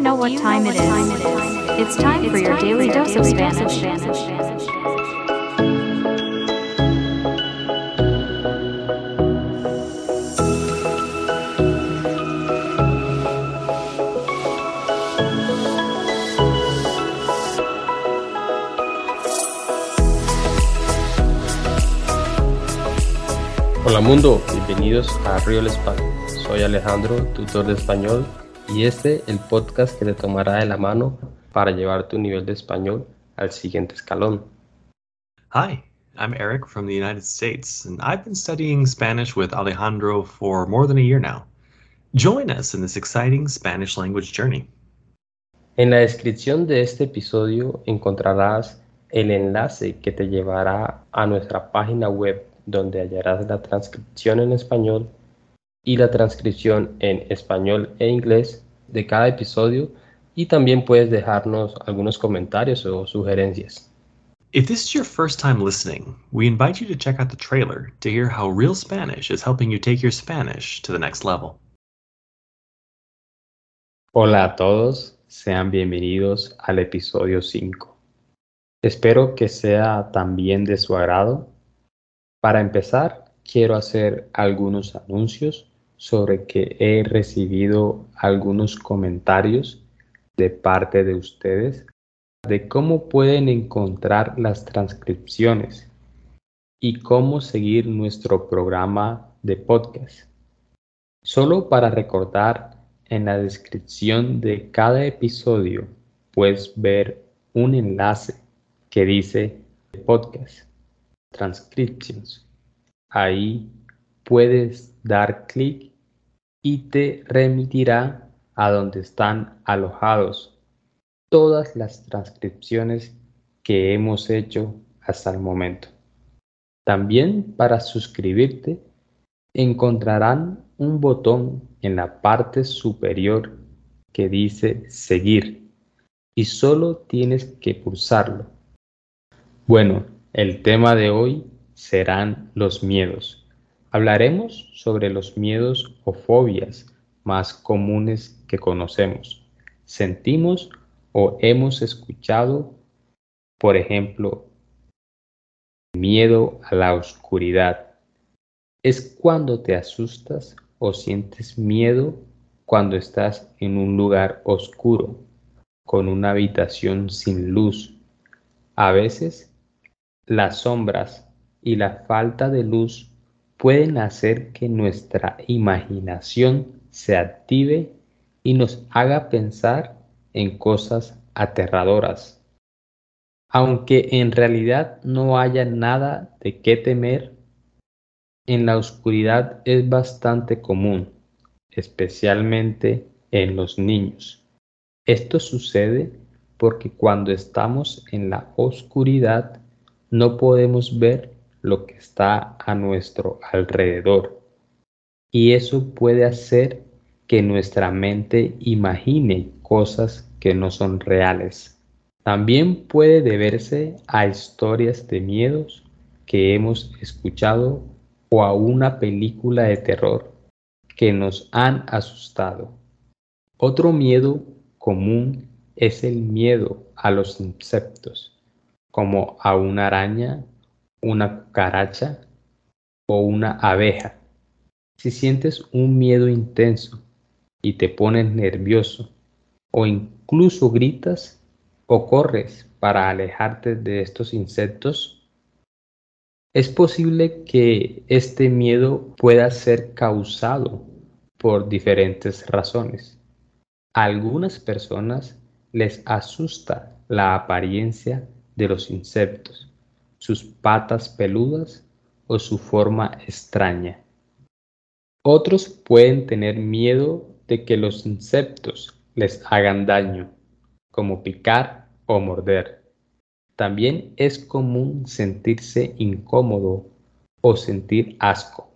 know what time it is? It's time for your daily dose of Spanish. Hola mundo, bienvenidos a Real Español. Soy Alejandro, tutor de español, y este el podcast que te tomará de la mano para llevar tu nivel de español al siguiente escalón. Hi, I'm Eric from the United States, and I've been studying Spanish with Alejandro for more than a year now. Join us in this exciting Spanish language journey. En la descripción de este episodio encontrarás el enlace que te llevará a nuestra página web donde hallarás la transcripción en español y la transcripción en español e inglés de cada episodio y también puedes dejarnos algunos comentarios o sugerencias. If this is your first time listening, we invite you to check out the trailer to hear how Real Spanish is helping you take your Spanish to the next level. Hola a todos, sean bienvenidos al episodio 5. Espero que sea también de su agrado. Para empezar, quiero hacer algunos anuncios sobre que he recibido algunos comentarios de parte de ustedes de cómo pueden encontrar las transcripciones y cómo seguir nuestro programa de podcast. Solo para recordar, en la descripción de cada episodio puedes ver un enlace que dice podcast, transcriptions. Ahí puedes dar clic y te remitirá a donde están alojados todas las transcripciones que hemos hecho hasta el momento. También para suscribirte encontrarán un botón en la parte superior que dice seguir y solo tienes que pulsarlo. Bueno, el tema de hoy serán los miedos. Hablaremos sobre los miedos o fobias más comunes que conocemos, sentimos o hemos escuchado, por ejemplo, miedo a la oscuridad. Es cuando te asustas o sientes miedo cuando estás en un lugar oscuro, con una habitación sin luz. A veces, las sombras y la falta de luz pueden hacer que nuestra imaginación se active y nos haga pensar en cosas aterradoras. Aunque en realidad no haya nada de qué temer, en la oscuridad es bastante común, especialmente en los niños. Esto sucede porque cuando estamos en la oscuridad no podemos ver lo que está a nuestro alrededor. Y eso puede hacer que nuestra mente imagine cosas que no son reales. También puede deberse a historias de miedos que hemos escuchado o a una película de terror que nos han asustado. Otro miedo común es el miedo a los insectos, como a una araña una cucaracha o una abeja. Si sientes un miedo intenso y te pones nervioso o incluso gritas o corres para alejarte de estos insectos, es posible que este miedo pueda ser causado por diferentes razones. A algunas personas les asusta la apariencia de los insectos sus patas peludas o su forma extraña. Otros pueden tener miedo de que los insectos les hagan daño, como picar o morder. También es común sentirse incómodo o sentir asco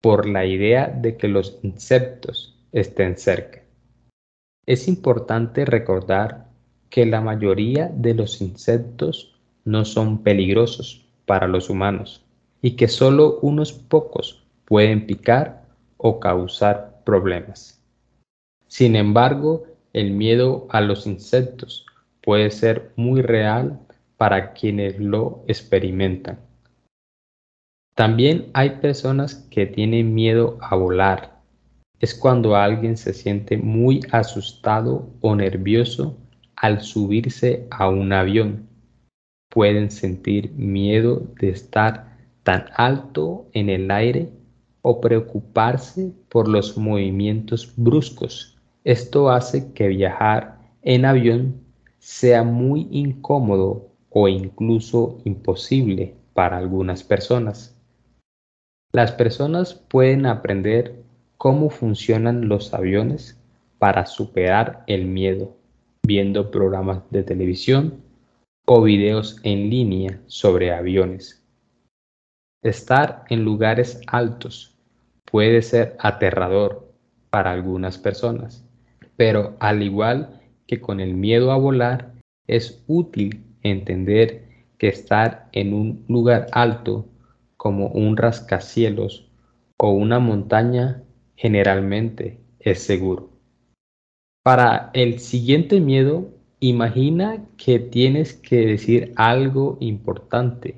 por la idea de que los insectos estén cerca. Es importante recordar que la mayoría de los insectos no son peligrosos para los humanos y que solo unos pocos pueden picar o causar problemas. Sin embargo, el miedo a los insectos puede ser muy real para quienes lo experimentan. También hay personas que tienen miedo a volar. Es cuando alguien se siente muy asustado o nervioso al subirse a un avión. Pueden sentir miedo de estar tan alto en el aire o preocuparse por los movimientos bruscos. Esto hace que viajar en avión sea muy incómodo o incluso imposible para algunas personas. Las personas pueden aprender cómo funcionan los aviones para superar el miedo, viendo programas de televisión o videos en línea sobre aviones. Estar en lugares altos puede ser aterrador para algunas personas, pero al igual que con el miedo a volar, es útil entender que estar en un lugar alto como un rascacielos o una montaña generalmente es seguro. Para el siguiente miedo, imagina que tienes que decir algo importante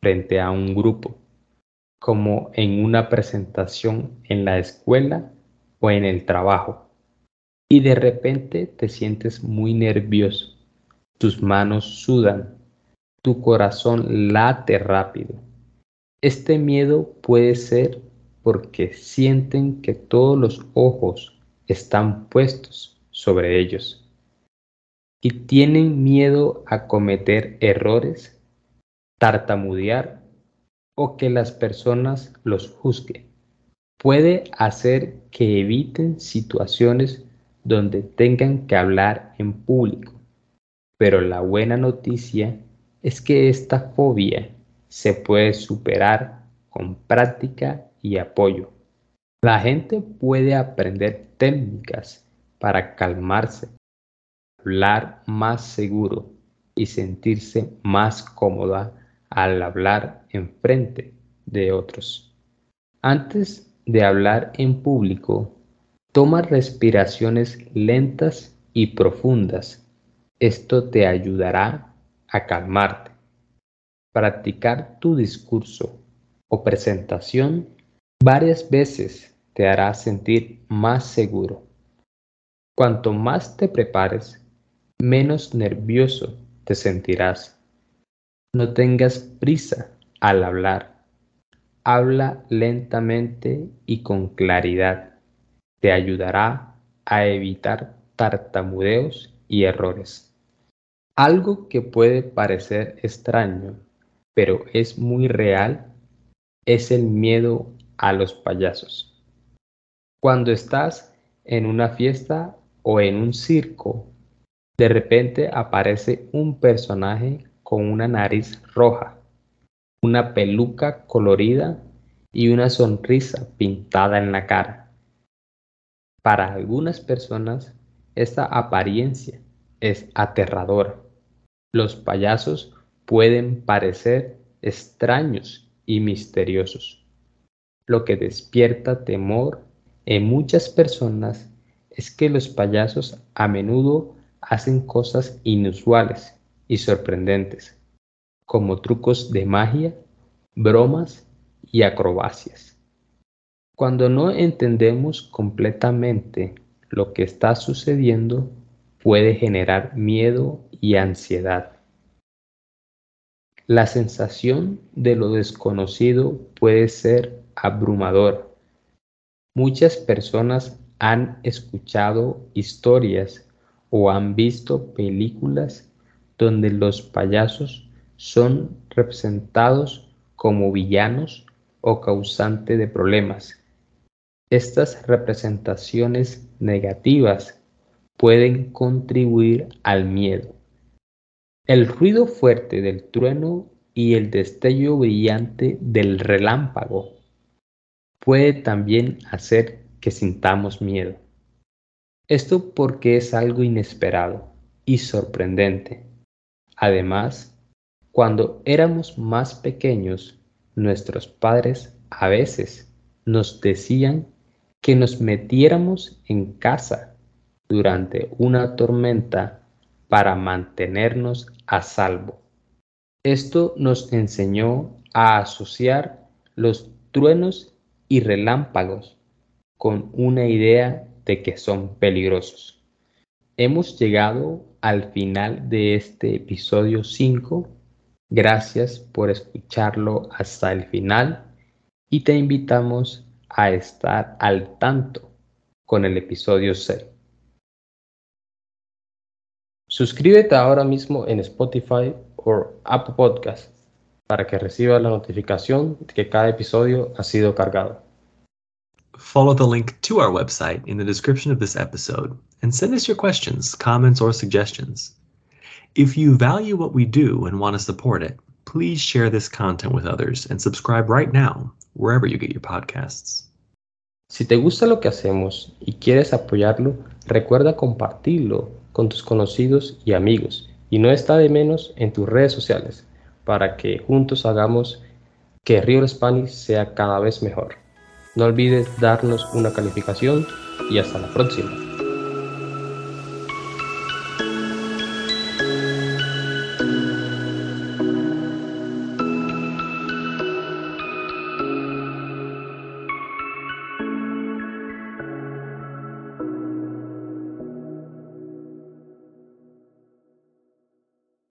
frente a un grupo, como en una presentación en la escuela o en el trabajo, y de repente te sientes muy nervioso, tus manos sudan, tu corazón late rápido. Este miedo puede ser porque sienten que todos los ojos están puestos sobre ellos y tienen miedo a cometer errores, tartamudear o que las personas los juzguen. Puede hacer que eviten situaciones donde tengan que hablar en público. Pero la buena noticia es que esta fobia se puede superar con práctica y apoyo. La gente puede aprender técnicas para calmarse, hablar más seguro y sentirse más cómoda al hablar en frente de otros. Antes de hablar en público, toma respiraciones lentas y profundas. Esto te ayudará a calmarte. Practicar tu discurso o presentación varias veces te hará sentir más seguro. Cuanto más te prepares, menos nervioso te sentirás. No tengas prisa al hablar. Habla lentamente y con claridad. Te ayudará a evitar tartamudeos y errores. Algo que puede parecer extraño, pero es muy real, es el miedo a los payasos. Cuando estás en una fiesta o en un circo, de repente aparece un personaje con una nariz roja, una peluca colorida y una sonrisa pintada en la cara. Para algunas personas, esta apariencia es aterradora. Los payasos pueden parecer extraños y misteriosos lo que despierta temor en muchas personas es que los payasos a menudo hacen cosas inusuales y sorprendentes, como trucos de magia, bromas y acrobacias. Cuando no entendemos completamente lo que está sucediendo, puede generar miedo y ansiedad. La sensación de lo desconocido puede ser abrumador. Muchas personas han escuchado historias o han visto películas donde los payasos son representados como villanos o causantes de problemas. Estas representaciones negativas pueden contribuir al miedo. El ruido fuerte del trueno y el destello brillante del relámpago puede también hacer que sintamos miedo. Esto porque es algo inesperado y sorprendente. Además, cuando éramos más pequeños, nuestros padres a veces nos decían que nos metiéramos en casa durante una tormenta para mantenernos a salvo. Esto nos enseñó a asociar los truenos y relámpagos con una idea de que son peligrosos. Hemos llegado al final de este episodio 5. Gracias por escucharlo hasta el final y te invitamos a estar al tanto con el episodio 6. Suscríbete ahora mismo en Spotify o Apple Podcast para que recibas la notificación de que cada episodio ha sido cargado. Follow the link to our website in the description of this episode and send us your questions, comments, or suggestions. If you value what we do and want to support it, please share this content with others and subscribe right now, wherever you get your podcasts. Si te gusta lo que hacemos y quieres apoyarlo, recuerda compartirlo con tus conocidos y amigos y no está de menos en tus redes sociales para que juntos hagamos que Real Spanish sea cada vez mejor. No olvides darnos una calificación y hasta la próxima.